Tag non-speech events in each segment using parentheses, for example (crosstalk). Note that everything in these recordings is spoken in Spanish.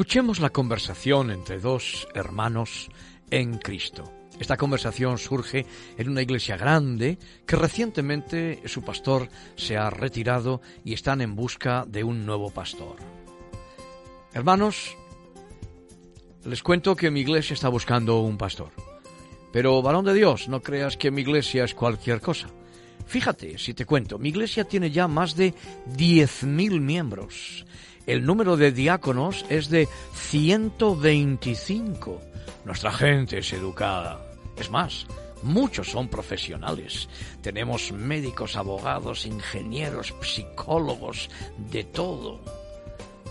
Escuchemos la conversación entre dos hermanos en Cristo. Esta conversación surge en una iglesia grande que recientemente su pastor se ha retirado y están en busca de un nuevo pastor. Hermanos, les cuento que mi iglesia está buscando un pastor. Pero, varón de Dios, no creas que mi iglesia es cualquier cosa. Fíjate, si te cuento, mi iglesia tiene ya más de 10.000 miembros. El número de diáconos es de 125. Nuestra gente es educada. Es más, muchos son profesionales. Tenemos médicos, abogados, ingenieros, psicólogos, de todo.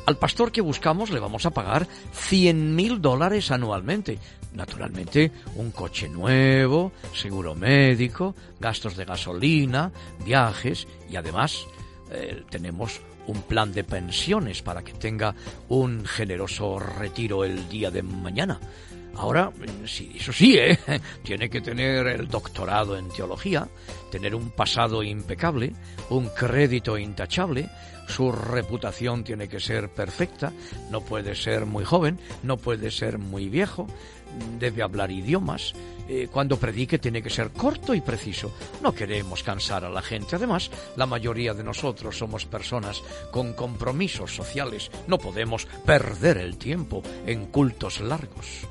Al pastor que buscamos le vamos a pagar 100 mil dólares anualmente. Naturalmente, un coche nuevo, seguro médico, gastos de gasolina, viajes y además eh, tenemos un plan de pensiones para que tenga un generoso retiro el día de mañana. Ahora, sí, eso sí, ¿eh? (laughs) tiene que tener el doctorado en teología, tener un pasado impecable, un crédito intachable, su reputación tiene que ser perfecta, no puede ser muy joven, no puede ser muy viejo, debe hablar idiomas, eh, cuando predique tiene que ser corto y preciso. No queremos cansar a la gente. Además, la mayoría de nosotros somos personas con compromisos sociales. No podemos perder el tiempo en cultos largos.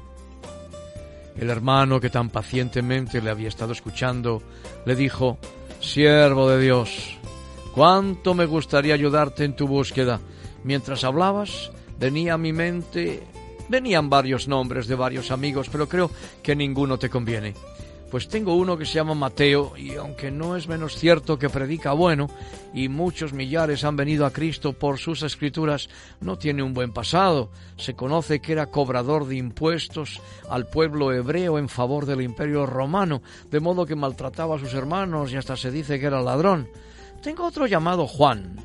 El hermano que tan pacientemente le había estado escuchando le dijo, Siervo de Dios, cuánto me gustaría ayudarte en tu búsqueda. Mientras hablabas, venía a mi mente, venían varios nombres de varios amigos, pero creo que ninguno te conviene. Pues tengo uno que se llama Mateo y aunque no es menos cierto que predica bueno y muchos millares han venido a Cristo por sus escrituras, no tiene un buen pasado. Se conoce que era cobrador de impuestos al pueblo hebreo en favor del imperio romano, de modo que maltrataba a sus hermanos y hasta se dice que era ladrón. Tengo otro llamado Juan,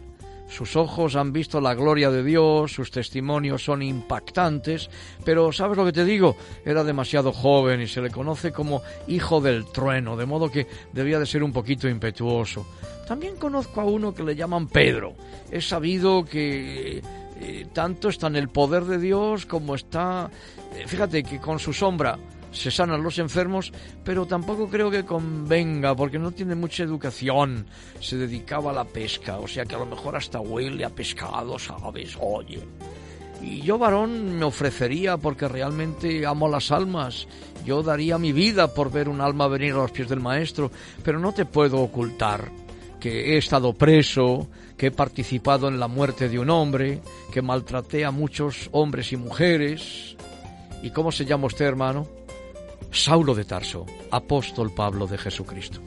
sus ojos han visto la gloria de Dios, sus testimonios son impactantes, pero ¿sabes lo que te digo? Era demasiado joven y se le conoce como hijo del trueno, de modo que debía de ser un poquito impetuoso. También conozco a uno que le llaman Pedro. He sabido que eh, tanto está en el poder de Dios como está... Eh, fíjate que con su sombra se sanan los enfermos, pero tampoco creo que convenga, porque no tiene mucha educación. Se dedicaba a la pesca, o sea que a lo mejor hasta huele a pescado, ¿sabes? Oye. Y yo, varón, me ofrecería porque realmente amo las almas. Yo daría mi vida por ver un alma venir a los pies del Maestro, pero no te puedo ocultar que he estado preso, que he participado en la muerte de un hombre, que maltraté a muchos hombres y mujeres. ¿Y cómo se llama usted, hermano? Saulo de Tarso, apóstol Pablo de Jesucristo.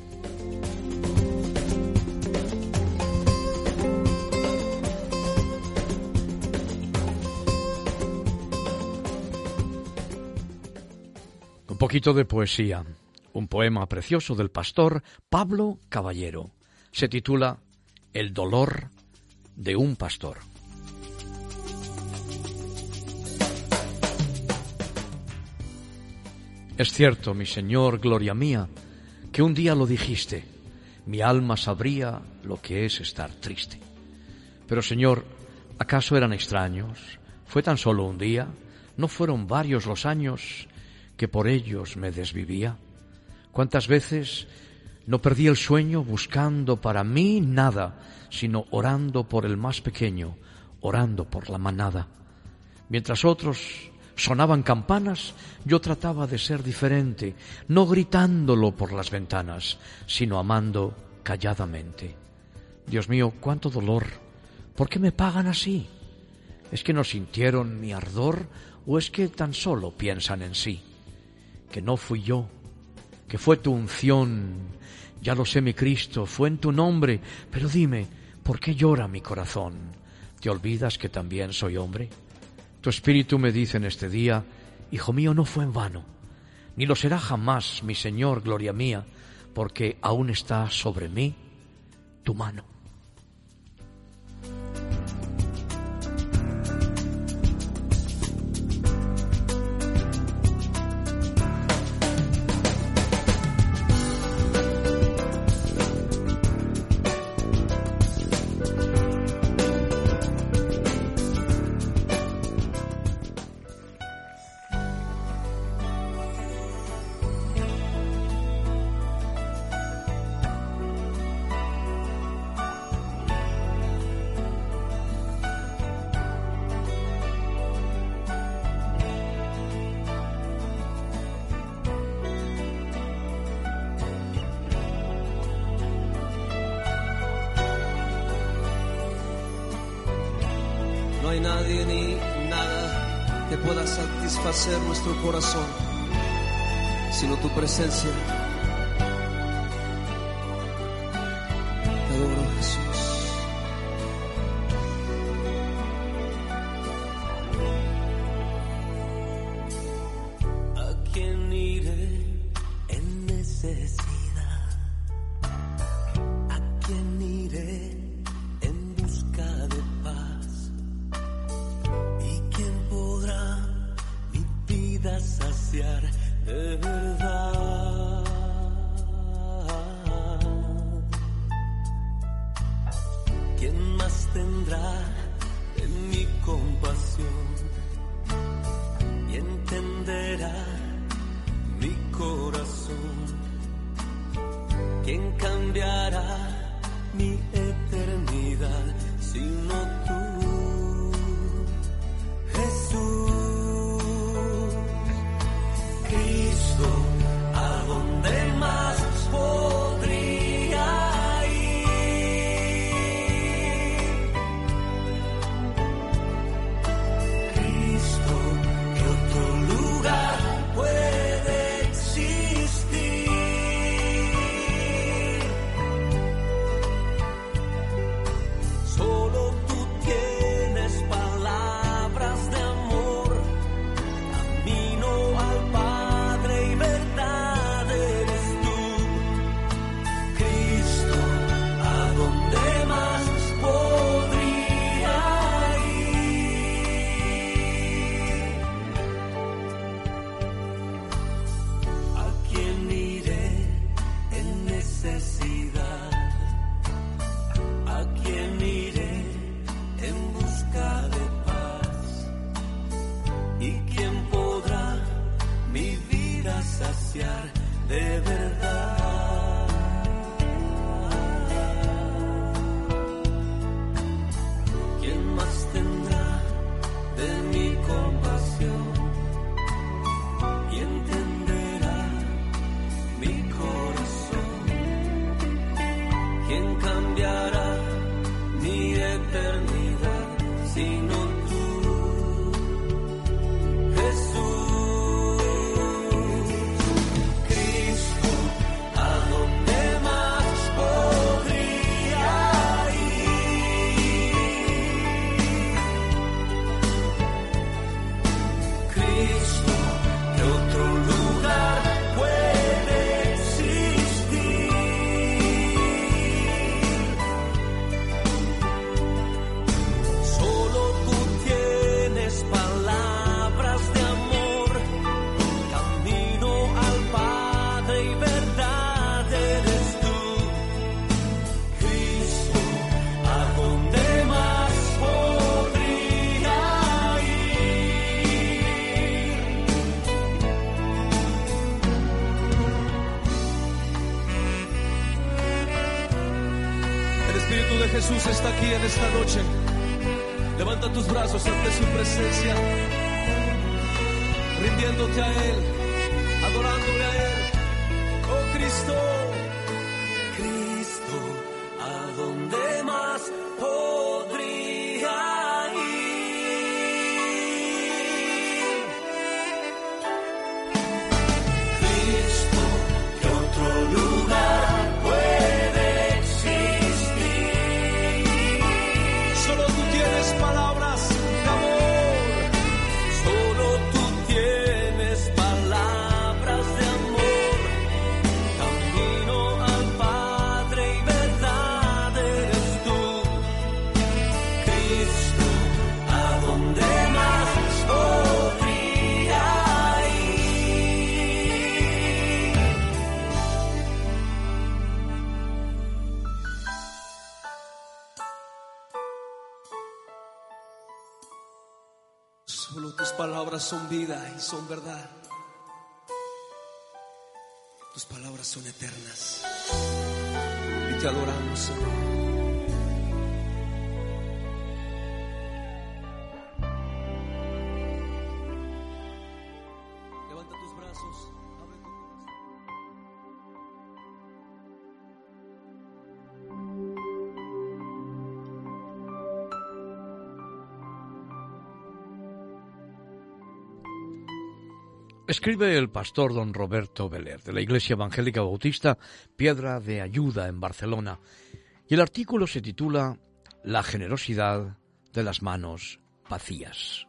Un poquito de poesía, un poema precioso del pastor Pablo Caballero. Se titula El dolor de un pastor. Es cierto, mi Señor, gloria mía, que un día lo dijiste, mi alma sabría lo que es estar triste. Pero Señor, ¿acaso eran extraños? ¿Fue tan solo un día? ¿No fueron varios los años que por ellos me desvivía? ¿Cuántas veces no perdí el sueño buscando para mí nada, sino orando por el más pequeño, orando por la manada? Mientras otros sonaban campanas, yo trataba de ser diferente, no gritándolo por las ventanas, sino amando calladamente. Dios mío, cuánto dolor. ¿Por qué me pagan así? ¿Es que no sintieron mi ardor o es que tan solo piensan en sí? Que no fui yo, que fue tu unción. Ya lo sé, mi Cristo, fue en tu nombre, pero dime, ¿por qué llora mi corazón? ¿Te olvidas que también soy hombre? Tu espíritu me dice en este día, Hijo mío, no fue en vano, ni lo será jamás, mi Señor, gloria mía, porque aún está sobre mí tu mano. nadie ni nada que pueda satisfacer nuestro corazón, sino tu presencia. Jesús está aquí en esta noche. Levanta tus brazos ante su presencia, rindiéndote a Él, adorándole a Él. Oh Cristo. son vida y son verdad. Tus palabras son eternas. Y te adoramos, Señor. Escribe el pastor don Roberto Beler de la Iglesia Evangélica Bautista Piedra de Ayuda en Barcelona y el artículo se titula La generosidad de las manos vacías.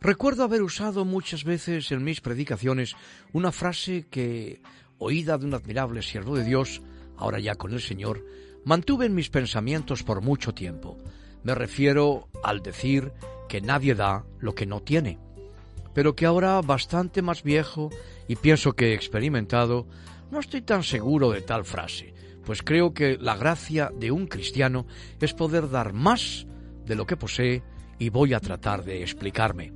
Recuerdo haber usado muchas veces en mis predicaciones una frase que, oída de un admirable siervo de Dios, ahora ya con el Señor, mantuve en mis pensamientos por mucho tiempo. Me refiero al decir que nadie da lo que no tiene, pero que ahora bastante más viejo y pienso que experimentado, no estoy tan seguro de tal frase, pues creo que la gracia de un cristiano es poder dar más de lo que posee y voy a tratar de explicarme.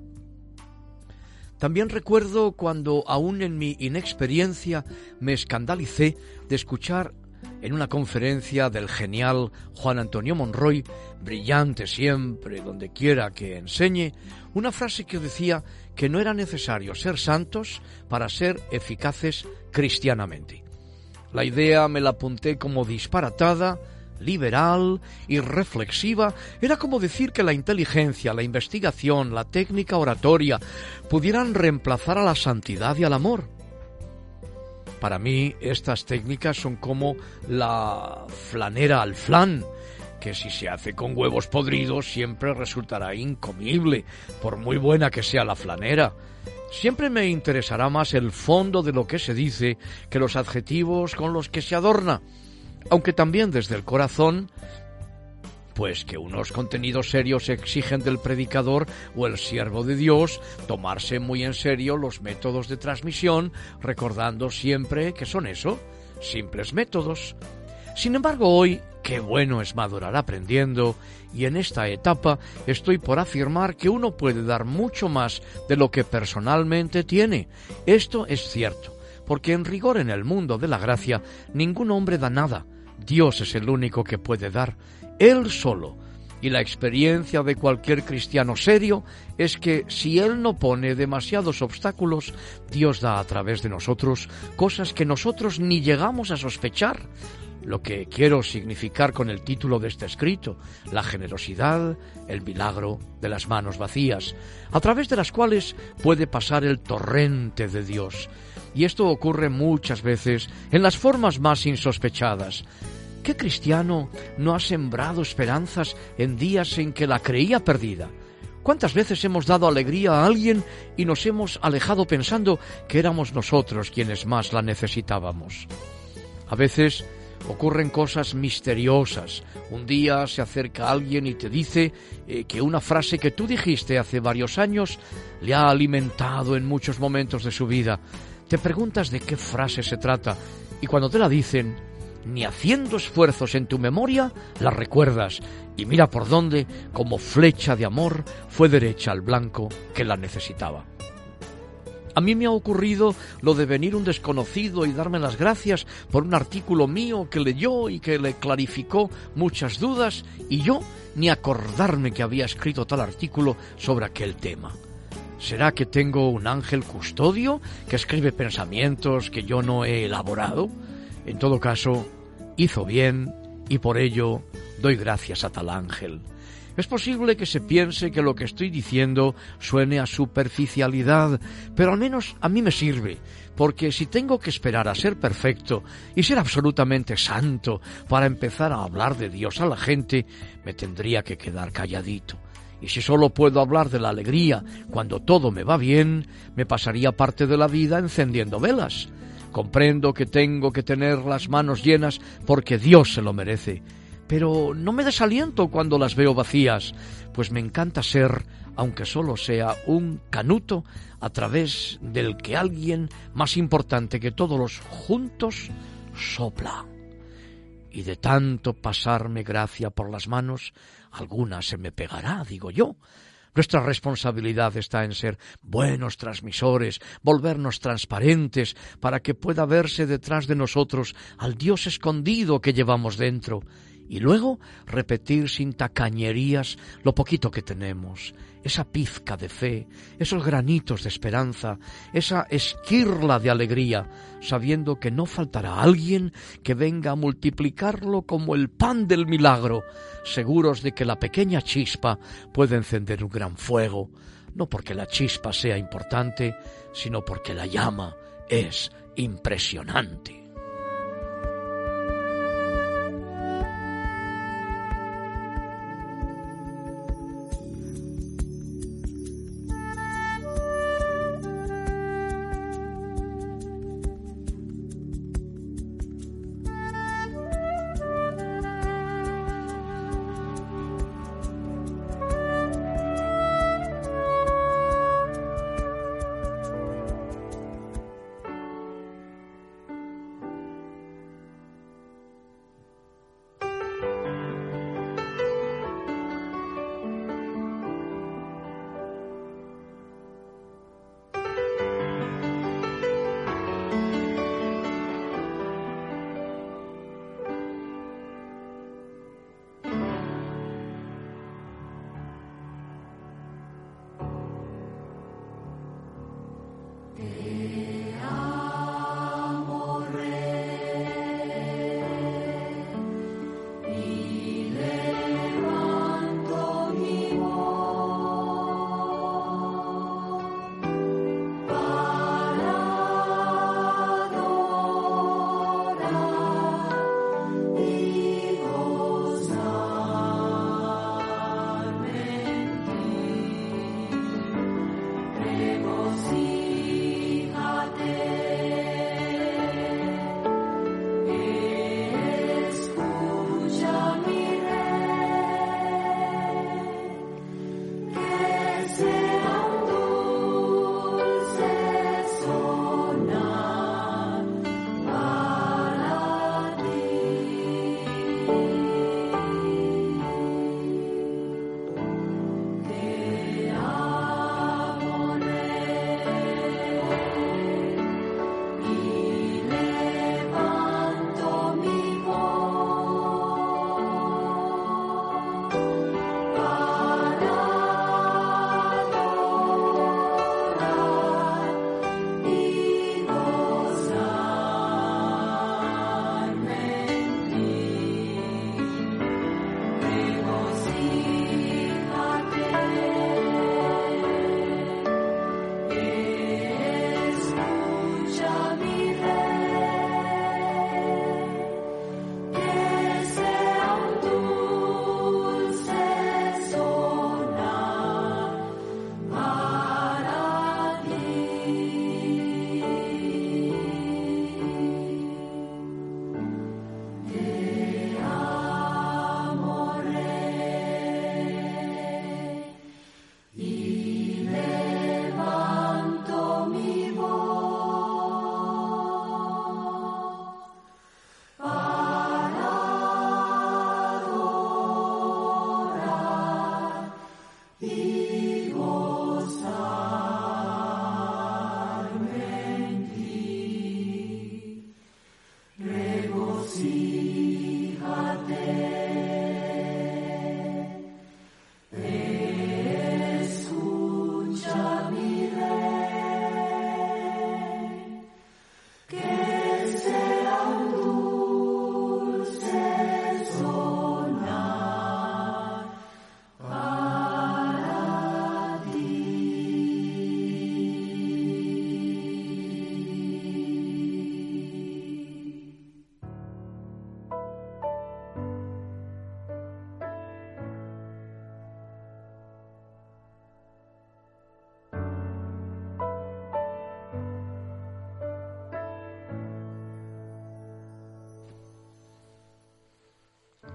También recuerdo cuando, aún en mi inexperiencia, me escandalicé de escuchar en una conferencia del genial Juan Antonio Monroy, brillante siempre donde quiera que enseñe, una frase que decía que no era necesario ser santos para ser eficaces cristianamente. La idea me la apunté como disparatada, liberal y reflexiva, era como decir que la inteligencia, la investigación, la técnica oratoria pudieran reemplazar a la santidad y al amor. Para mí estas técnicas son como la flanera al flan, que si se hace con huevos podridos siempre resultará incomible, por muy buena que sea la flanera. Siempre me interesará más el fondo de lo que se dice que los adjetivos con los que se adorna aunque también desde el corazón, pues que unos contenidos serios exigen del predicador o el siervo de Dios tomarse muy en serio los métodos de transmisión, recordando siempre que son eso, simples métodos. Sin embargo, hoy, qué bueno es madurar aprendiendo, y en esta etapa estoy por afirmar que uno puede dar mucho más de lo que personalmente tiene. Esto es cierto, porque en rigor en el mundo de la gracia ningún hombre da nada, Dios es el único que puede dar, Él solo. Y la experiencia de cualquier cristiano serio es que si Él no pone demasiados obstáculos, Dios da a través de nosotros cosas que nosotros ni llegamos a sospechar. Lo que quiero significar con el título de este escrito, la generosidad, el milagro de las manos vacías, a través de las cuales puede pasar el torrente de Dios. Y esto ocurre muchas veces en las formas más insospechadas. ¿Qué cristiano no ha sembrado esperanzas en días en que la creía perdida? ¿Cuántas veces hemos dado alegría a alguien y nos hemos alejado pensando que éramos nosotros quienes más la necesitábamos? A veces ocurren cosas misteriosas. Un día se acerca alguien y te dice eh, que una frase que tú dijiste hace varios años le ha alimentado en muchos momentos de su vida. Te preguntas de qué frase se trata y cuando te la dicen, ni haciendo esfuerzos en tu memoria, la recuerdas y mira por dónde, como flecha de amor, fue derecha al blanco que la necesitaba. A mí me ha ocurrido lo de venir un desconocido y darme las gracias por un artículo mío que leyó y que le clarificó muchas dudas y yo ni acordarme que había escrito tal artículo sobre aquel tema. ¿Será que tengo un ángel custodio que escribe pensamientos que yo no he elaborado? En todo caso, hizo bien y por ello doy gracias a tal ángel. Es posible que se piense que lo que estoy diciendo suene a superficialidad, pero al menos a mí me sirve, porque si tengo que esperar a ser perfecto y ser absolutamente santo para empezar a hablar de Dios a la gente, me tendría que quedar calladito. Y si solo puedo hablar de la alegría cuando todo me va bien, me pasaría parte de la vida encendiendo velas. Comprendo que tengo que tener las manos llenas porque Dios se lo merece. Pero no me desaliento cuando las veo vacías, pues me encanta ser, aunque solo sea un canuto, a través del que alguien más importante que todos los juntos sopla. Y de tanto pasarme gracia por las manos, alguna se me pegará, digo yo, nuestra responsabilidad está en ser buenos transmisores, volvernos transparentes, para que pueda verse detrás de nosotros al Dios escondido que llevamos dentro, y luego repetir sin tacañerías lo poquito que tenemos, esa pizca de fe, esos granitos de esperanza, esa esquirla de alegría, sabiendo que no faltará alguien que venga a multiplicarlo como el pan del milagro, seguros de que la pequeña chispa puede encender un gran fuego, no porque la chispa sea importante, sino porque la llama es impresionante.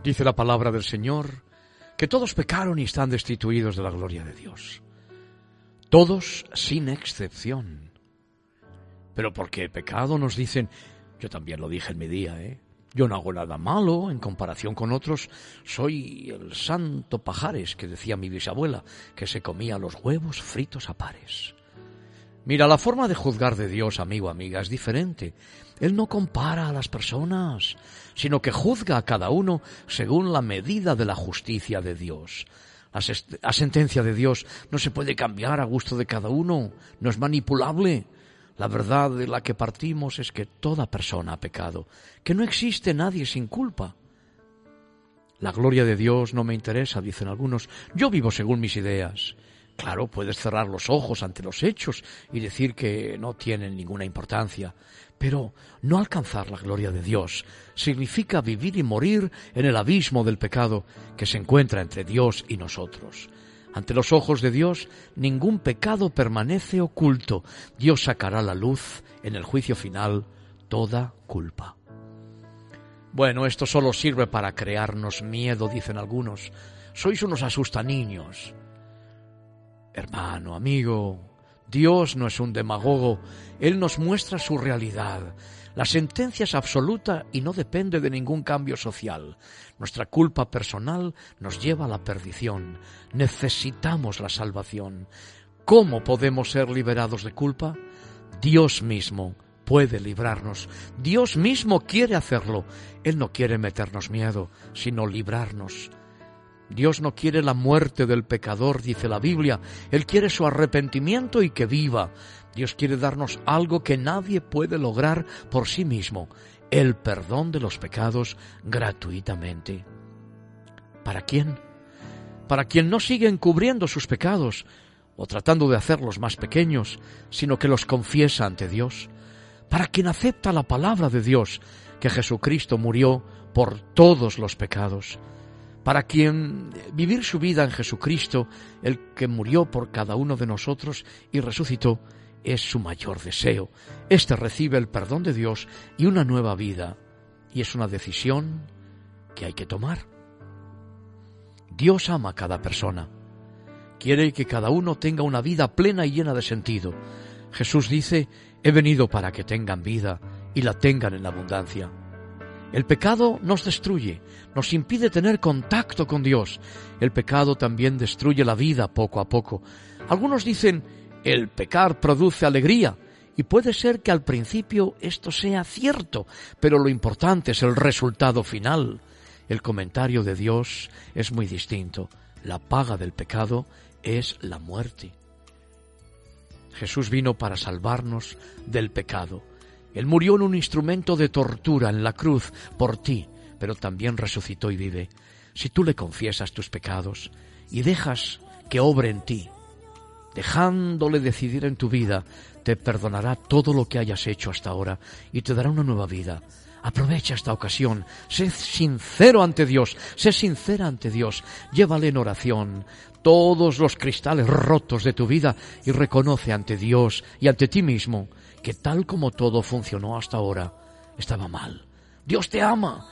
Dice la palabra del Señor que todos pecaron y están destituidos de la gloria de Dios. Todos sin excepción. Pero porque pecado nos dicen, yo también lo dije en mi día, ¿eh? Yo no hago nada malo en comparación con otros. Soy el santo pajares que decía mi bisabuela, que se comía los huevos fritos a pares. Mira, la forma de juzgar de Dios, amigo, amiga, es diferente. Él no compara a las personas, sino que juzga a cada uno según la medida de la justicia de Dios. La, sentencia de Dios no se puede cambiar a gusto de cada uno, no es manipulable. La verdad de la que partimos es que toda persona ha pecado, que no existe nadie sin culpa. La gloria de Dios no me interesa, dicen algunos. Yo vivo según mis ideas. Claro, puedes cerrar los ojos ante los hechos y decir que no tienen ninguna importancia, pero no alcanzar la gloria de Dios significa vivir y morir en el abismo del pecado que se encuentra entre Dios y nosotros. Ante los ojos de Dios ningún pecado permanece oculto. Dios sacará la luz en el juicio final toda culpa. Bueno, esto solo sirve para crearnos miedo, dicen algunos. Sois unos niños. Hermano, amigo, Dios no es un demagogo, Él nos muestra su realidad. La sentencia es absoluta y no depende de ningún cambio social. Nuestra culpa personal nos lleva a la perdición. Necesitamos la salvación. ¿Cómo podemos ser liberados de culpa? Dios mismo puede librarnos. Dios mismo quiere hacerlo. Él no quiere meternos miedo, sino librarnos. Dios no quiere la muerte del pecador, dice la Biblia. Él quiere su arrepentimiento y que viva. Dios quiere darnos algo que nadie puede lograr por sí mismo, el perdón de los pecados gratuitamente. ¿Para quién? Para quien no sigue encubriendo sus pecados o tratando de hacerlos más pequeños, sino que los confiesa ante Dios. Para quien acepta la palabra de Dios, que Jesucristo murió por todos los pecados para quien vivir su vida en Jesucristo, el que murió por cada uno de nosotros y resucitó, es su mayor deseo. Este recibe el perdón de Dios y una nueva vida, y es una decisión que hay que tomar. Dios ama a cada persona. Quiere que cada uno tenga una vida plena y llena de sentido. Jesús dice, he venido para que tengan vida y la tengan en abundancia. El pecado nos destruye, nos impide tener contacto con Dios. El pecado también destruye la vida poco a poco. Algunos dicen, el pecar produce alegría. Y puede ser que al principio esto sea cierto, pero lo importante es el resultado final. El comentario de Dios es muy distinto. La paga del pecado es la muerte. Jesús vino para salvarnos del pecado. Él murió en un instrumento de tortura en la cruz por ti, pero también resucitó y vive. Si tú le confiesas tus pecados y dejas que obre en ti, dejándole decidir en tu vida, te perdonará todo lo que hayas hecho hasta ahora y te dará una nueva vida. Aprovecha esta ocasión, sé sincero ante Dios, sé sincera ante Dios, llévale en oración todos los cristales rotos de tu vida y reconoce ante Dios y ante ti mismo que tal como todo funcionó hasta ahora, estaba mal. Dios te ama.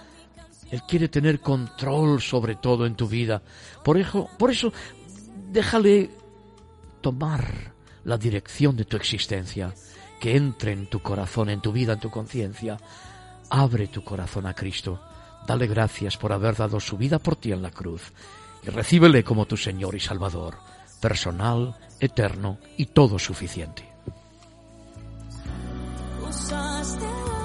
Él quiere tener control sobre todo en tu vida. Por eso, por eso, déjale tomar la dirección de tu existencia, que entre en tu corazón, en tu vida, en tu conciencia. Abre tu corazón a Cristo. Dale gracias por haber dado su vida por ti en la cruz y recíbele como tu Señor y Salvador, personal, eterno y todo suficiente. Pequeña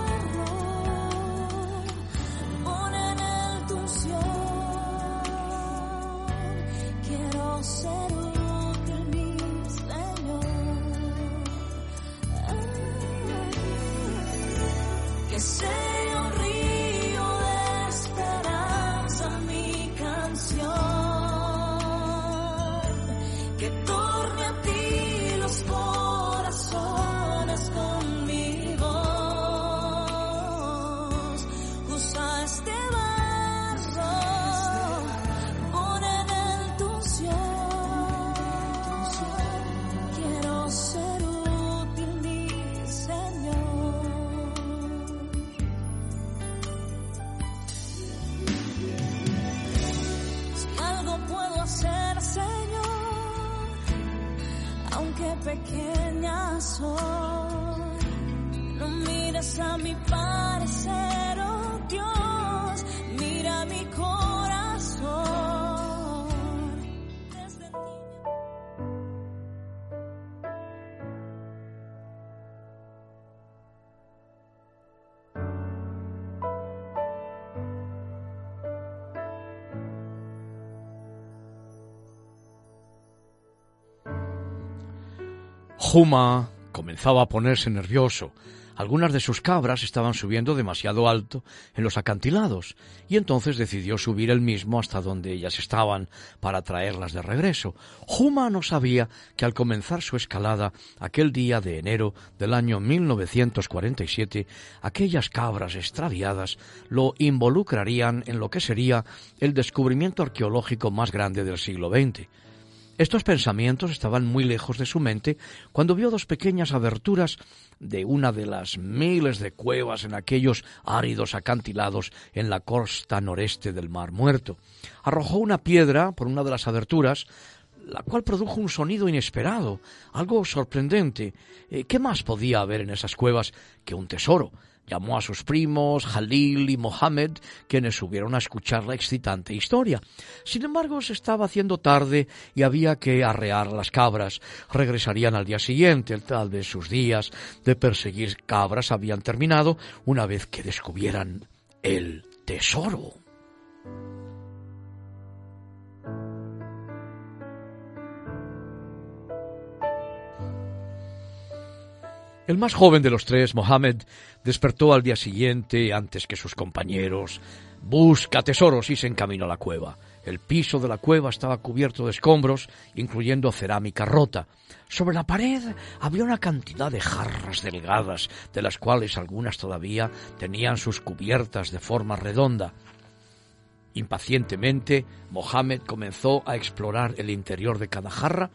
Juma comenzaba a ponerse nervioso. Algunas de sus cabras estaban subiendo demasiado alto en los acantilados, y entonces decidió subir él mismo hasta donde ellas estaban para traerlas de regreso. Juma no sabía que al comenzar su escalada aquel día de enero del año 1947, aquellas cabras extraviadas lo involucrarían en lo que sería el descubrimiento arqueológico más grande del siglo XX. Estos pensamientos estaban muy lejos de su mente cuando vio dos pequeñas aberturas de una de las miles de cuevas en aquellos áridos acantilados en la costa noreste del Mar Muerto. Arrojó una piedra por una de las aberturas, la cual produjo un sonido inesperado, algo sorprendente. Eh, ¿Qué más podía haber en esas cuevas que un tesoro? Llamó a sus primos, Jalil y Mohammed, quienes subieron a escuchar la excitante historia. Sin embargo, se estaba haciendo tarde y había que arrear las cabras. Regresarían al día siguiente, tal vez sus días de perseguir cabras habían terminado una vez que descubrieran el tesoro. El más joven de los tres, Mohammed, despertó al día siguiente antes que sus compañeros. Busca tesoros y se encaminó a la cueva. El piso de la cueva estaba cubierto de escombros, incluyendo cerámica rota. Sobre la pared había una cantidad de jarras delgadas, de las cuales algunas todavía tenían sus cubiertas de forma redonda. Impacientemente, Mohammed comenzó a explorar el interior de cada jarra,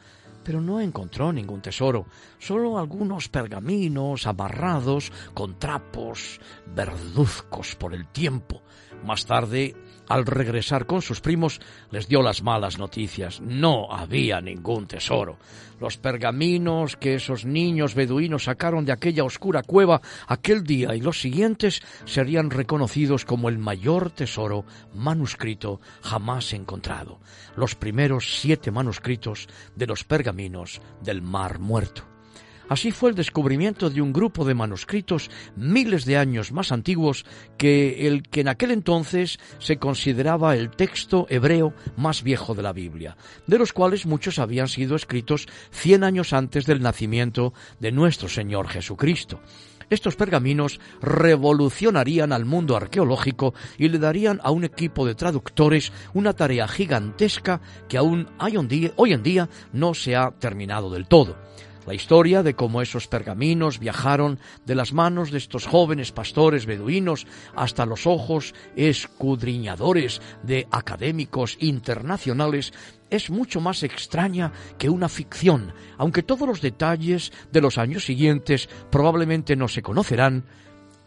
pero no encontró ningún tesoro, solo algunos pergaminos amarrados con trapos verduzcos por el tiempo. Más tarde, al regresar con sus primos, les dio las malas noticias. No había ningún tesoro. Los pergaminos que esos niños beduinos sacaron de aquella oscura cueva aquel día y los siguientes serían reconocidos como el mayor tesoro manuscrito jamás encontrado. Los primeros siete manuscritos de los pergaminos del Mar Muerto. Así fue el descubrimiento de un grupo de manuscritos miles de años más antiguos que el que en aquel entonces se consideraba el texto hebreo más viejo de la Biblia, de los cuales muchos habían sido escritos cien años antes del nacimiento de nuestro Señor Jesucristo. Estos pergaminos revolucionarían al mundo arqueológico y le darían a un equipo de traductores una tarea gigantesca que aún hoy en día no se ha terminado del todo. La historia de cómo esos pergaminos viajaron de las manos de estos jóvenes pastores beduinos hasta los ojos escudriñadores de académicos internacionales es mucho más extraña que una ficción, aunque todos los detalles de los años siguientes probablemente no se conocerán,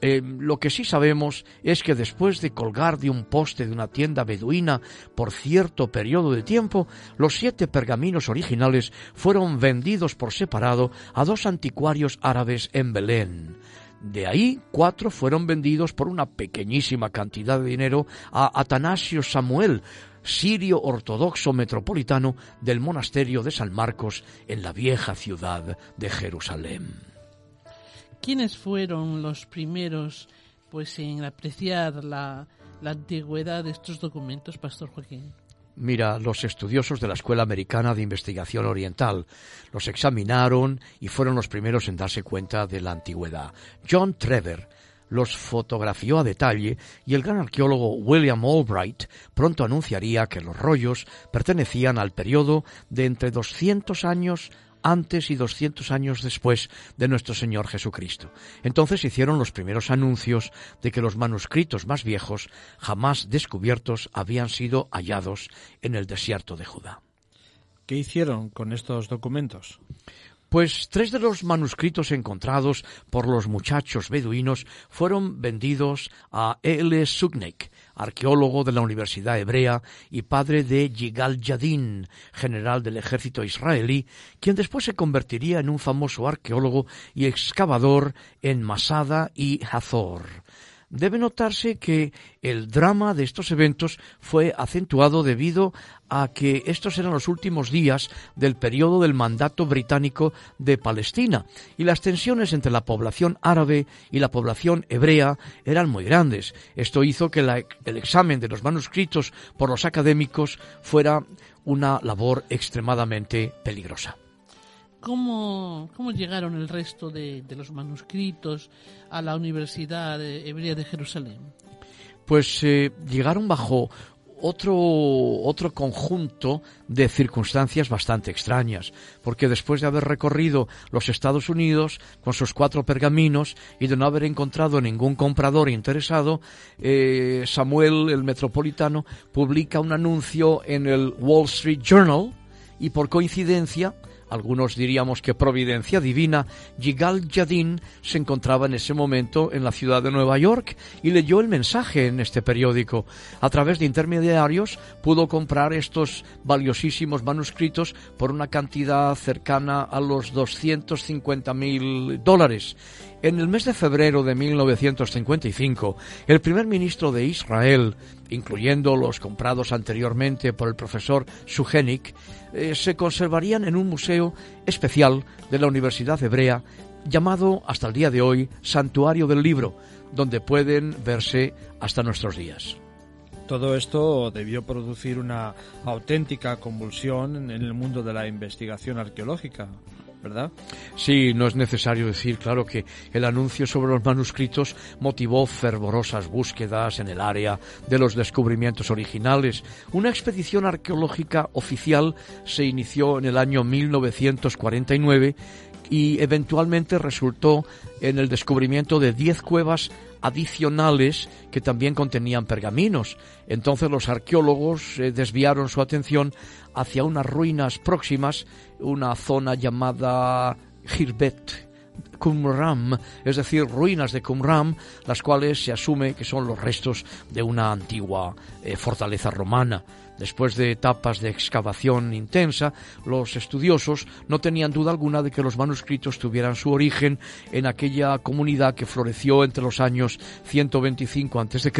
eh, lo que sí sabemos es que después de colgar de un poste de una tienda beduina por cierto periodo de tiempo, los siete pergaminos originales fueron vendidos por separado a dos anticuarios árabes en Belén. De ahí, cuatro fueron vendidos por una pequeñísima cantidad de dinero a Atanasio Samuel, sirio ortodoxo metropolitano del monasterio de San Marcos en la vieja ciudad de Jerusalén. ¿Quiénes fueron los primeros pues en apreciar la, antigüedad de estos documentos, Pastor Joaquín? Mira, los estudiosos de la Escuela Americana de Investigación Oriental los examinaron y fueron los primeros en darse cuenta de la antigüedad. John Trevor los fotografió a detalle y el gran arqueólogo William Albright pronto anunciaría que los rollos pertenecían al periodo de entre 200 años antes y 200 años después de nuestro Señor Jesucristo. Entonces hicieron los primeros anuncios de que los manuscritos más viejos, jamás descubiertos, habían sido hallados en el desierto de Judá. ¿Qué hicieron con estos documentos? Pues tres de los manuscritos encontrados por los muchachos beduinos fueron vendidos a L. Sugnik, arqueólogo de la Universidad Hebrea y padre de Yigal Yadin, general del ejército israelí, quien después se convertiría en un famoso arqueólogo y excavador en Masada y Hazor debe notarse que el drama de estos eventos fue acentuado debido a que estos eran los últimos días del periodo del mandato británico de Palestina y las tensiones entre la población árabe y la población hebrea eran muy grandes. Esto hizo que el examen de los manuscritos por los académicos fuera una labor extremadamente peligrosa. ¿Cómo, cómo llegaron el resto de, de los manuscritos a la Universidad Hebrea de Jerusalén? Pues eh, llegaron bajo otro, otro conjunto de circunstancias bastante extrañas, porque después de haber recorrido los Estados Unidos con sus cuatro pergaminos y de no haber encontrado ningún comprador interesado, eh, Samuel, el metropolitano, publica un anuncio en el Wall Street Journal y por coincidencia algunos diríamos que providencia divina, Yigal Yadin se encontraba en ese momento en la ciudad de Nueva York y leyó el mensaje en este periódico. A través de intermediarios pudo comprar estos valiosísimos manuscritos por una cantidad cercana a los 250 mil dólares. En el mes de febrero de 1955, el primer ministro de Israel, incluyendo los comprados anteriormente por el profesor Sujenik, eh, se conservarían en un museo especial de la Universidad Hebrea llamado hasta el día de hoy Santuario del Libro, donde pueden verse hasta nuestros días. Todo esto debió producir una auténtica convulsión en el mundo de la investigación arqueológica. Sí, no es necesario decir, claro, que el anuncio sobre los manuscritos motivó fervorosas búsquedas en el área de los descubrimientos originales. Una expedición arqueológica oficial se inició en el año 1949 y eventualmente resultó en el descubrimiento de 10 cuevas adicionales que también contenían pergaminos. Entonces los arqueólogos eh, desviaron su atención hacia unas ruinas próximas, una zona llamada Girbet, Qumram, es decir, ruinas de Qumram, las cuales se asume que son los restos de una antigua eh, fortaleza romana. Después de etapas de excavación intensa, los estudiosos no tenían duda alguna de que los manuscritos tuvieran su origen en aquella comunidad que floreció entre los años 125 a.C.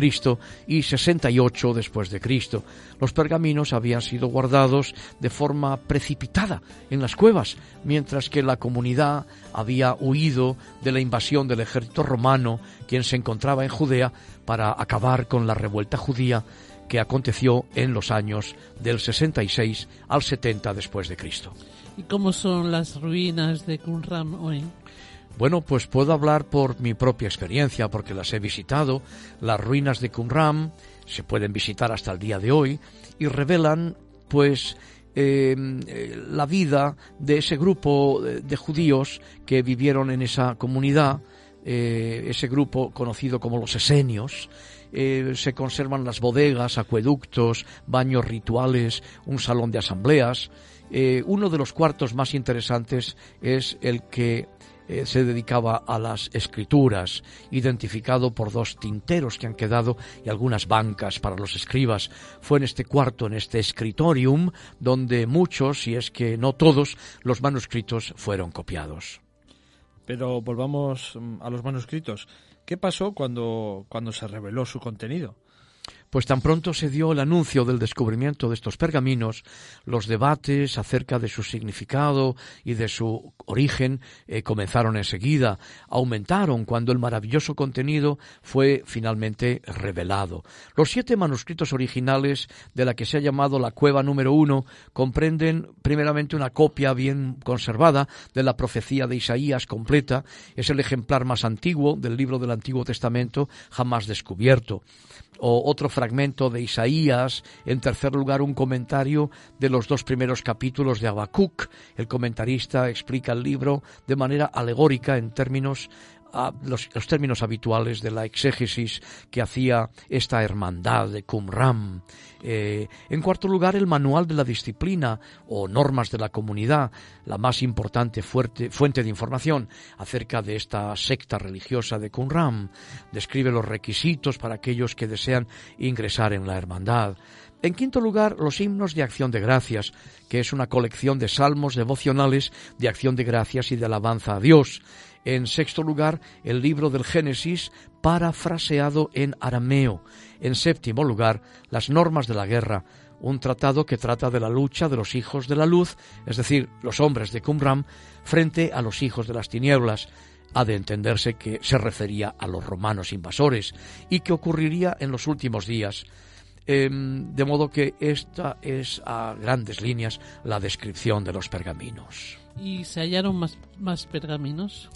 y 68 después de Cristo. Los pergaminos habían sido guardados de forma precipitada en las cuevas, mientras que la comunidad había huido de la invasión del ejército romano, quien se encontraba en Judea para acabar con la revuelta judía que aconteció en los años del 66 al 70 después de Cristo. ¿Y cómo son las ruinas de Qumran hoy? Bueno, pues puedo hablar por mi propia experiencia, porque las he visitado. Las ruinas de Qumran se pueden visitar hasta el día de hoy y revelan, pues, eh, la vida de ese grupo de judíos que vivieron en esa comunidad, eh, ese grupo conocido como los esenios, eh, se conservan las bodegas, acueductos, baños rituales, un salón de asambleas. Eh, uno de los cuartos más interesantes es el que eh, se dedicaba a las escrituras, identificado por dos tinteros que han quedado y algunas bancas para los escribas. Fue en este cuarto, en este escritorium, donde muchos, si es que no todos, los manuscritos fueron copiados. Pero volvamos mm, a los manuscritos. ¿Qué pasó cuando, cuando se reveló su contenido? Pues tan pronto se dio el anuncio del descubrimiento de estos pergaminos, los debates acerca de su significado y de su origen eh, comenzaron enseguida, aumentaron cuando el maravilloso contenido fue finalmente revelado. Los siete manuscritos originales de la que se ha llamado la cueva número uno comprenden primeramente una copia bien conservada de la profecía de Isaías completa, es el ejemplar más antiguo del libro del Antiguo Testamento jamás descubierto. O otro fragmento de Isaías, en tercer lugar un comentario de los dos primeros capítulos de Habacuc. El comentarista explica el libro de manera alegórica en términos los, términos habituales de la exégesis que hacía esta hermandad de Qumran. Eh, en cuarto lugar, el manual de la disciplina o normas de la comunidad, la más importante fuente de información acerca de esta secta religiosa de Qumran. Describe los requisitos para aquellos que desean ingresar en la hermandad. En quinto lugar, los himnos de acción de gracias, que es una colección de salmos devocionales de acción de gracias y de alabanza a Dios. En sexto lugar, el libro del Génesis, parafraseado en arameo. En séptimo lugar, las normas de la guerra, un tratado que trata de la lucha de los hijos de la luz, es decir, los hombres de Qumran, frente a los hijos de las tinieblas. Ha de entenderse que se refería a los romanos invasores y que ocurriría en los últimos días. Em, de modo que esta es a grandes líneas la descripción de los pergaminos. ¿Y se hallaron más, más pergaminos?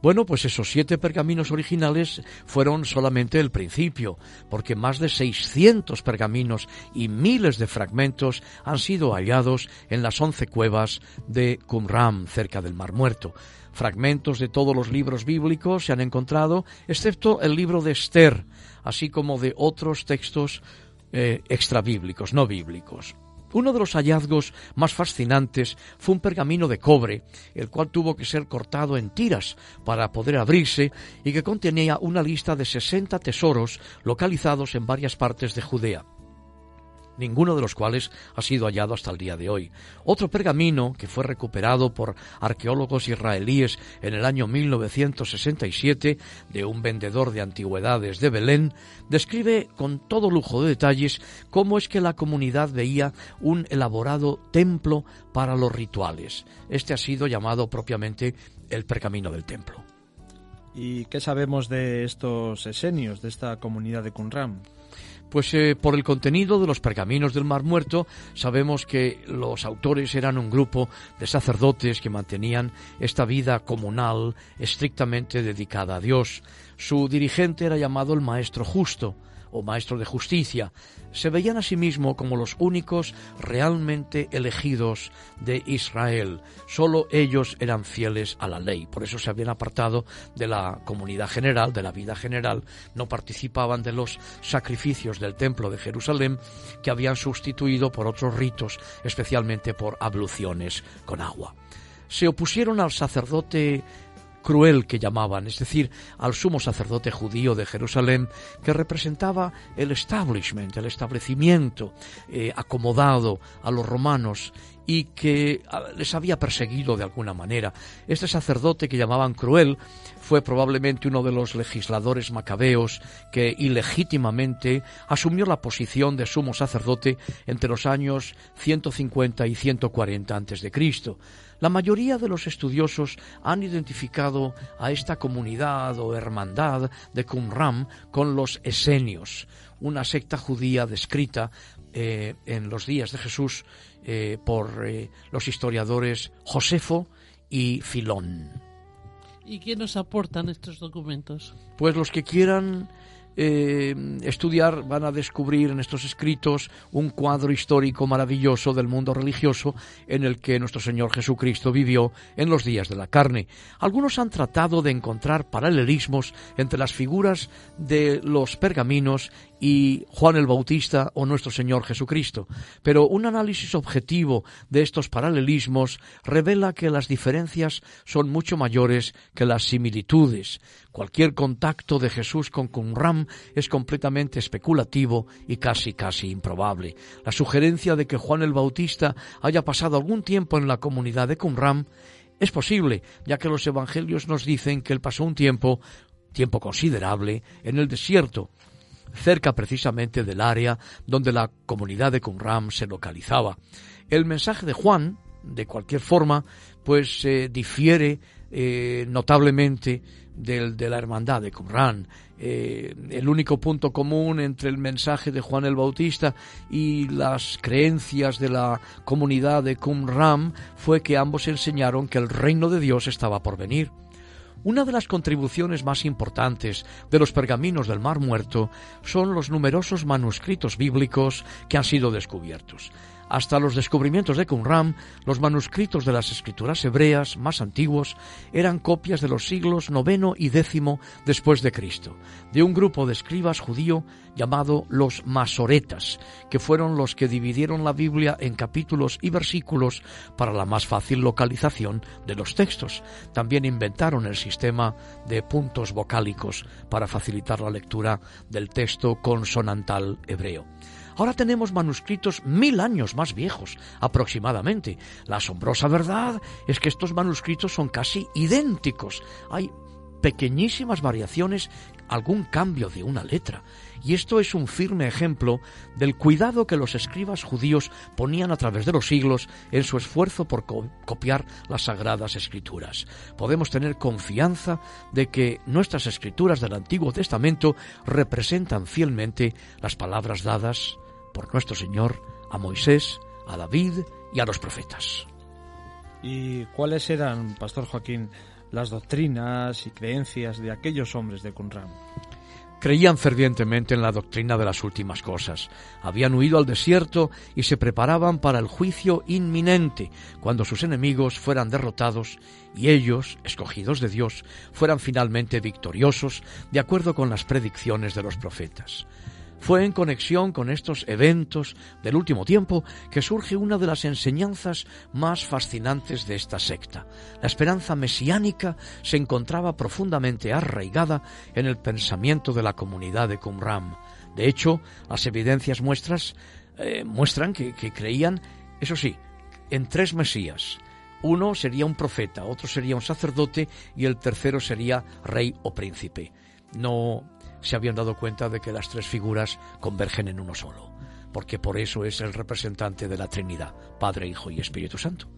Bueno, pues esos siete pergaminos originales fueron solamente el principio, porque más de 600 pergaminos y miles de fragmentos han sido hallados en las once cuevas de Qumran, cerca del Mar Muerto. Fragmentos de todos los libros bíblicos se han encontrado, excepto el libro de Esther, así como de otros textos eh, extrabíblicos, no bíblicos. Uno de los hallazgos más fascinantes fue un pergamino de cobre, el cual tuvo que ser cortado en tiras para poder abrirse y que contenía una lista de 60 tesoros localizados en varias partes de Judea ninguno de los cuales ha sido hallado hasta el día de hoy. Otro pergamino, que fue recuperado por arqueólogos israelíes en el año 1967 de un vendedor de antigüedades de Belén, describe con todo lujo de detalles cómo es que la comunidad veía un elaborado templo para los rituales. Este ha sido llamado propiamente el pergamino del templo. ¿Y qué sabemos de estos esenios, de esta comunidad de Qumran? Pues eh, por el contenido de los pergaminos del Mar Muerto sabemos que los autores eran un grupo de sacerdotes que mantenían esta vida comunal estrictamente dedicada a Dios. Su dirigente era llamado el Maestro Justo o Maestro de Justicia, se veían a sí mismos como los únicos realmente elegidos de Israel. Solo ellos eran fieles a la ley, por eso se habían apartado de la comunidad general, de la vida general, no participaban de los sacrificios del templo de Jerusalén que habían sustituido por otros ritos, especialmente por abluciones con agua. Se opusieron al sacerdote cruel que llamaban, es decir, al sumo sacerdote judío de Jerusalén, que representaba el establishment, el establecimiento eh, acomodado a los romanos y que ah, les había perseguido de alguna manera. Este sacerdote que llamaban cruel fue probablemente uno de los legisladores macabeos que ilegítimamente asumió la posición de sumo sacerdote entre los años 150 y 140 a.C. La mayoría de los estudiosos han identificado a esta comunidad o hermandad de Qumran con los esenios, una secta judía descrita eh, en los días de Jesús eh, por eh, los historiadores Josefo y Filón. ¿Y qué nos aportan estos documentos? Pues los que quieran eh, estudiar van a descubrir en estos escritos un cuadro histórico maravilloso del mundo religioso en el que nuestro Señor Jesucristo vivió en los días de la carne. Algunos han tratado de encontrar paralelismos entre las figuras de los pergaminos y Juan el Bautista o nuestro Señor Jesucristo. Pero un análisis objetivo de estos paralelismos revela que las diferencias son mucho mayores que las similitudes. Cualquier contacto de Jesús con Qumran es completamente especulativo y casi casi improbable. La sugerencia de que Juan el Bautista haya pasado algún tiempo en la comunidad de Qumran es posible, ya que los evangelios nos dicen que él pasó un tiempo tiempo considerable en el desierto, cerca precisamente del área donde la comunidad de Qumran se localizaba. El mensaje de Juan, de cualquier forma, pues eh, difiere eh, notablemente del, de la hermandad de Qumran. Eh, el único punto común entre el mensaje de Juan el Bautista y las creencias de la comunidad de Qumran fue que ambos enseñaron que el reino de Dios estaba por venir. Una de las contribuciones más importantes de los pergaminos del Mar Muerto son los numerosos manuscritos bíblicos que han sido descubiertos. Hasta los descubrimientos de Qumran, los manuscritos de las escrituras hebreas más antiguos eran copias de los siglos IX y X después de Cristo, de un grupo de escribas judío llamado los masoretas, que fueron los que dividieron la Biblia en capítulos y versículos para la más fácil localización de los textos. También inventaron el sistema de puntos vocálicos para facilitar la lectura del texto consonantal hebreo. Ahora tenemos manuscritos mil años más viejos, aproximadamente. La asombrosa verdad es que estos manuscritos son casi idénticos. Hay pequeñísimas variaciones, algún cambio de una letra. Y esto es un firme ejemplo del cuidado que los escribas judíos ponían a través de los siglos en su esfuerzo por copiar las sagradas escrituras. Podemos tener confianza de que nuestras escrituras del Antiguo Testamento representan fielmente las palabras dadas por nuestro Señor a Moisés, a David y a los profetas. ¿Y cuáles eran, Pastor Joaquín, las doctrinas y creencias de aquellos hombres de Qumran? Creían fervientemente en la doctrina de las últimas cosas. Habían huido al desierto y se preparaban para el juicio inminente, cuando sus enemigos fueran derrotados y ellos, escogidos de Dios, fueran finalmente victoriosos, de acuerdo con las predicciones de los profetas. Fue en conexión con estos eventos del último tiempo que surge una de las enseñanzas más fascinantes de esta secta. La esperanza mesiánica se encontraba profundamente arraigada en el pensamiento de la comunidad de Qumran. De hecho, las evidencias muestras, eh, muestran que, que creían, eso sí, en tres Mesías. Uno sería un profeta, otro sería un sacerdote y el tercero sería rey o príncipe. No se habían dado cuenta de que las tres figuras convergen en uno solo, porque por eso es el representante de la Trinidad, Padre, Hijo y Espíritu Santo.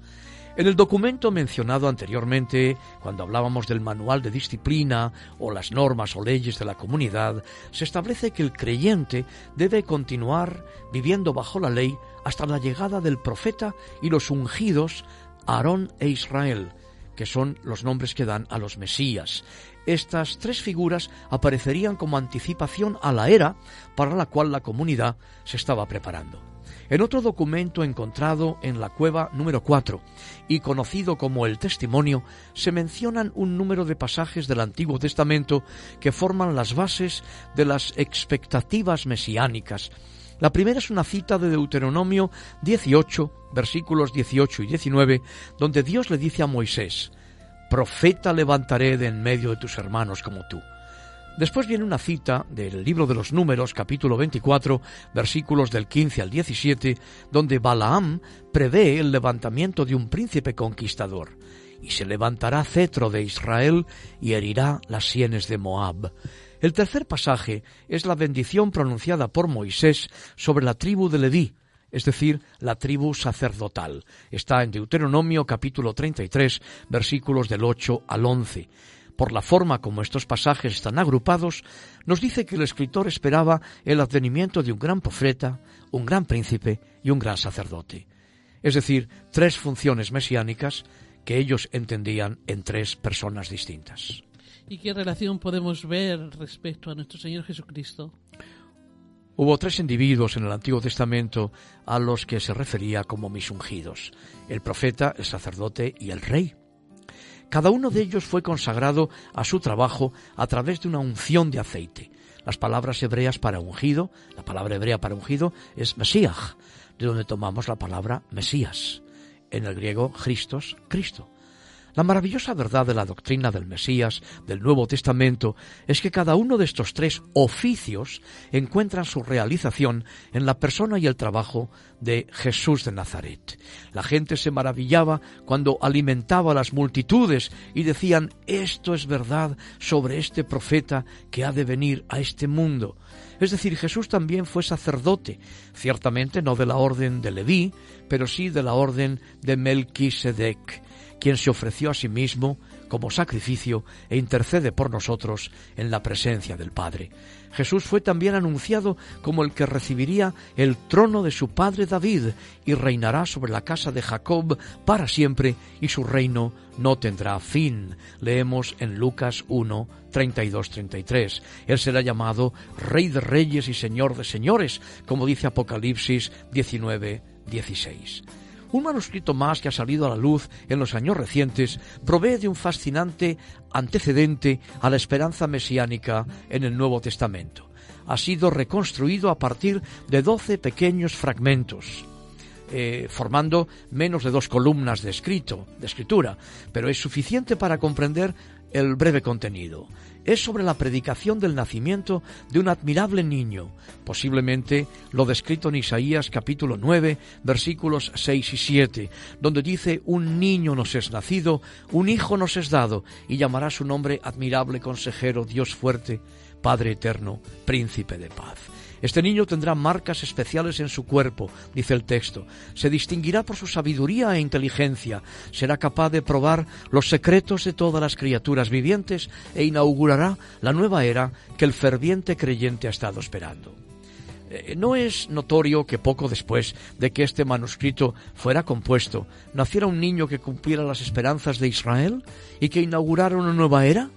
En el documento mencionado anteriormente, cuando hablábamos del manual de disciplina o las normas o leyes de la comunidad, se establece que el creyente debe continuar viviendo bajo la ley hasta la llegada del profeta y los ungidos Aarón e Israel, que son los nombres que dan a los Mesías. Estas tres figuras aparecerían como anticipación a la era para la cual la comunidad se estaba preparando. En otro documento encontrado en la cueva número 4 y conocido como el Testimonio, se mencionan un número de pasajes del Antiguo Testamento que forman las bases de las expectativas mesiánicas. La primera es una cita de Deuteronomio 18, versículos 18 y 19, donde Dios le dice a Moisés, Profeta levantaré de en medio de tus hermanos como tú. Después viene una cita del libro de los números, capítulo 24, versículos del 15 al 17, donde Balaam prevé el levantamiento de un príncipe conquistador, y se levantará cetro de Israel y herirá las sienes de Moab. El tercer pasaje es la bendición pronunciada por Moisés sobre la tribu de Leví, es decir, la tribu sacerdotal. Está en Deuteronomio capítulo 33, versículos del 8 al 11. Por la forma como estos pasajes están agrupados, nos dice que el escritor esperaba el advenimiento de un gran profeta, un gran príncipe y un gran sacerdote. Es decir, tres funciones mesiánicas que ellos entendían en tres personas distintas. ¿Y qué relación podemos ver respecto a nuestro Señor Jesucristo? Hubo tres individuos en el Antiguo Testamento a los que se refería como mis ungidos, el profeta, el sacerdote y el rey. Cada uno de ellos fue consagrado a su trabajo a través de una unción de aceite. Las palabras hebreas para ungido, la palabra hebrea para ungido es Mesías, de donde tomamos la palabra Mesías. En el griego, Christos, Cristo. La maravillosa verdad de la doctrina del Mesías del Nuevo Testamento es que cada uno de estos tres oficios encuentran su realización en la persona y el trabajo de Jesús de Nazaret. La gente se maravillaba cuando alimentaba a las multitudes y decían, esto es verdad sobre este profeta que ha de venir a este mundo. Es decir, Jesús también fue sacerdote, ciertamente no de la orden de Leví, pero sí de la orden de Melquisedec quien se ofreció a sí mismo como sacrificio e intercede por nosotros en la presencia del Padre. Jesús fue también anunciado como el que recibiría el trono de su padre David y reinará sobre la casa de Jacob para siempre y su reino no tendrá fin. Leemos en Lucas 1, 32, 33. Él será llamado Rey de Reyes y Señor de Señores, como dice Apocalipsis 19, 16. Un manuscrito más que ha salido a la luz en los años recientes provee de un fascinante antecedente a la esperanza mesiánica en el Nuevo Testamento. Ha sido reconstruido a partir de doce pequeños fragmentos. Eh, formando menos de dos columnas de escrito, de escritura, pero es suficiente para comprender el breve contenido es sobre la predicación del nacimiento de un admirable niño, posiblemente lo descrito en Isaías capítulo 9, versículos 6 y 7, donde dice, un niño nos es nacido, un hijo nos es dado, y llamará su nombre admirable consejero, Dios fuerte, Padre eterno, príncipe de paz. Este niño tendrá marcas especiales en su cuerpo, dice el texto. Se distinguirá por su sabiduría e inteligencia. Será capaz de probar los secretos de todas las criaturas vivientes e inaugurará la nueva era que el ferviente creyente ha estado esperando. Eh, ¿No es notorio que poco después de que este manuscrito fuera compuesto, naciera un niño que cumpliera las esperanzas de Israel y que inaugurara una nueva era?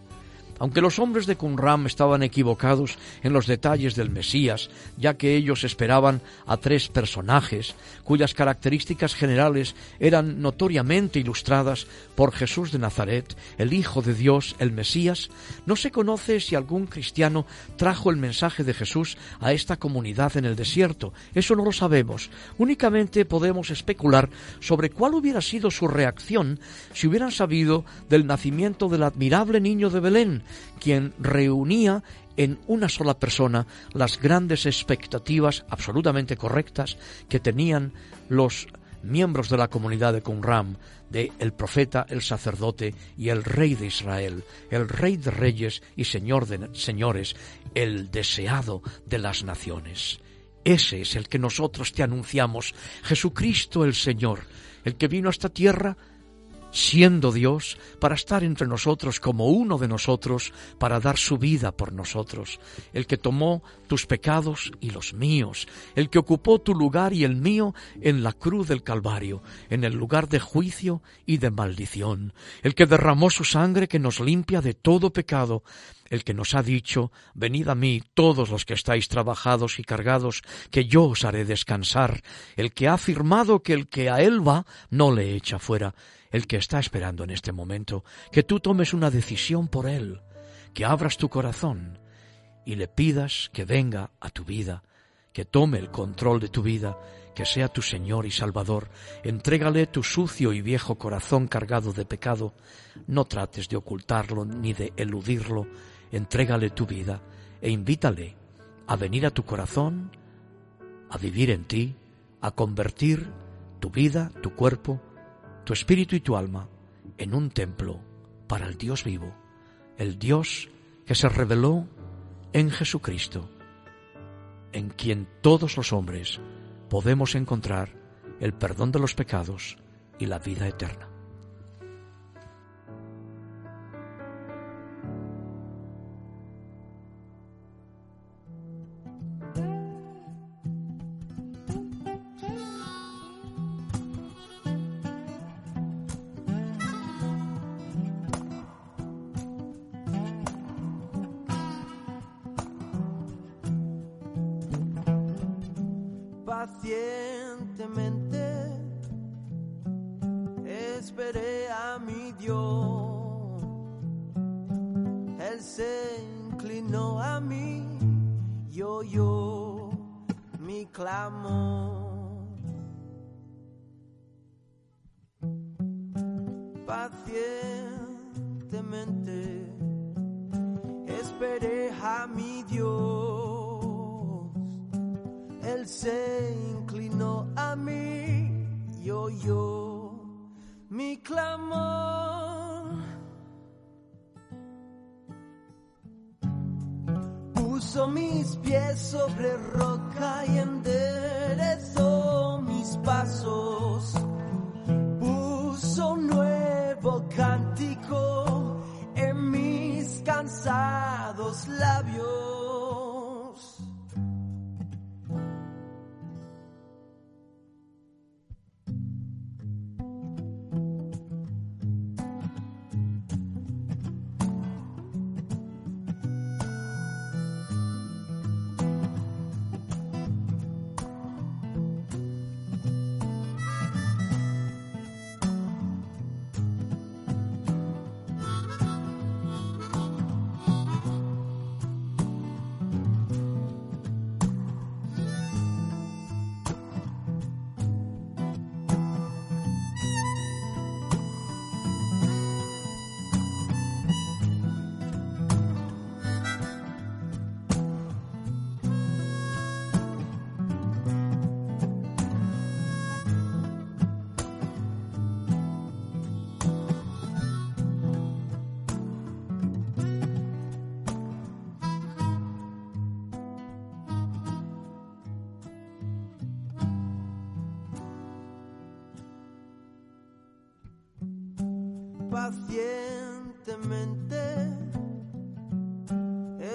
Aunque los hombres de Qumran estaban equivocados en los detalles del Mesías, ya que ellos esperaban a tres personajes cuyas características generales eran notoriamente ilustradas por Jesús de Nazaret, el Hijo de Dios, el Mesías, no se conoce si algún cristiano trajo el mensaje de Jesús a esta comunidad en el desierto. Eso no lo sabemos. Únicamente podemos especular sobre cuál hubiera sido su reacción si hubieran sabido del nacimiento del admirable niño de Belén, quien reunía en una sola persona las grandes expectativas absolutamente correctas que tenían los miembros de la comunidad de Qumran, de el profeta, el sacerdote y el rey de Israel, el rey de reyes y señor de señores, el deseado de las naciones. Ese es el que nosotros te anunciamos, Jesucristo el Señor, el que vino a esta tierra siendo Dios, para estar entre nosotros como uno de nosotros, para dar su vida por nosotros, el que tomó tus pecados y los míos, el que ocupó tu lugar y el mío en la cruz del Calvario, en el lugar de juicio y de maldición, el que derramó su sangre que nos limpia de todo pecado, el que nos ha dicho, venid a mí todos los que estáis trabajados y cargados, que yo os haré descansar, el que ha afirmado que el que a él va no le echa fuera, el que está esperando en este momento que tú tomes una decisión por Él, que abras tu corazón y le pidas que venga a tu vida, que tome el control de tu vida, que sea tu Señor y Salvador. Entrégale tu sucio y viejo corazón cargado de pecado. No trates de ocultarlo ni de eludirlo. Entrégale tu vida e invítale a venir a tu corazón, a vivir en ti, a convertir tu vida, tu cuerpo, tu espíritu y tu alma en un templo para el Dios vivo, el Dios que se reveló en Jesucristo, en quien todos los hombres podemos encontrar el perdón de los pecados y la vida eterna. Pacientemente esperé a mi Dios. Él se inclinó a mí y oyó mi clamor. Puso mis pies sobre roca y enderezó mis pasos. Cansados labios.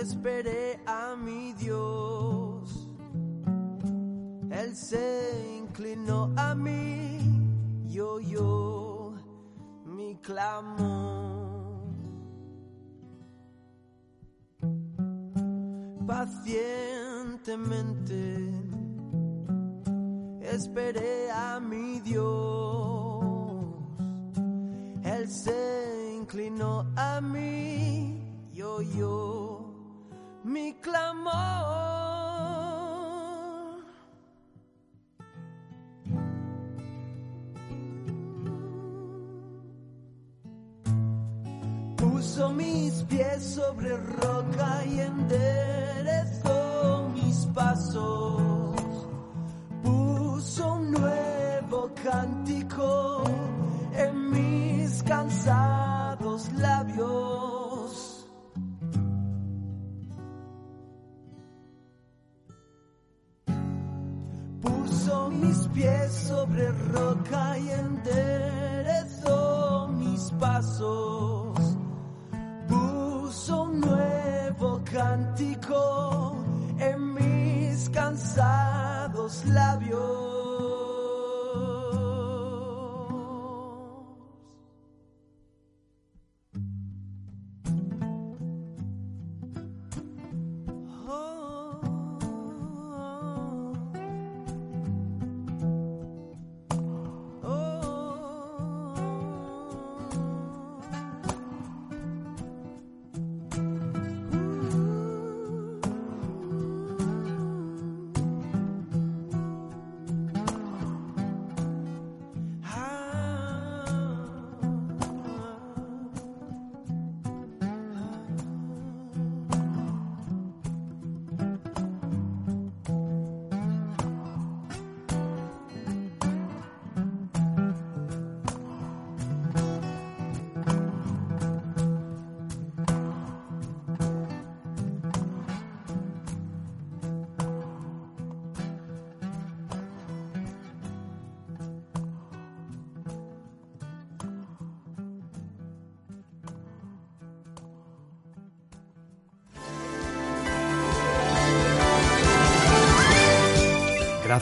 Esperé a mi Dios. se inclinó a mí y oyó mi clamor. Pacientemente esperé a mi Dios. Él se inclinó a mí y oyó mi clamor. Puso mis pies sobre roca y enderezó mis pasos. Puso un nuevo cántico sobre roca y enderezó mis pasos. Puso un nuevo cántico en mis cansados labios.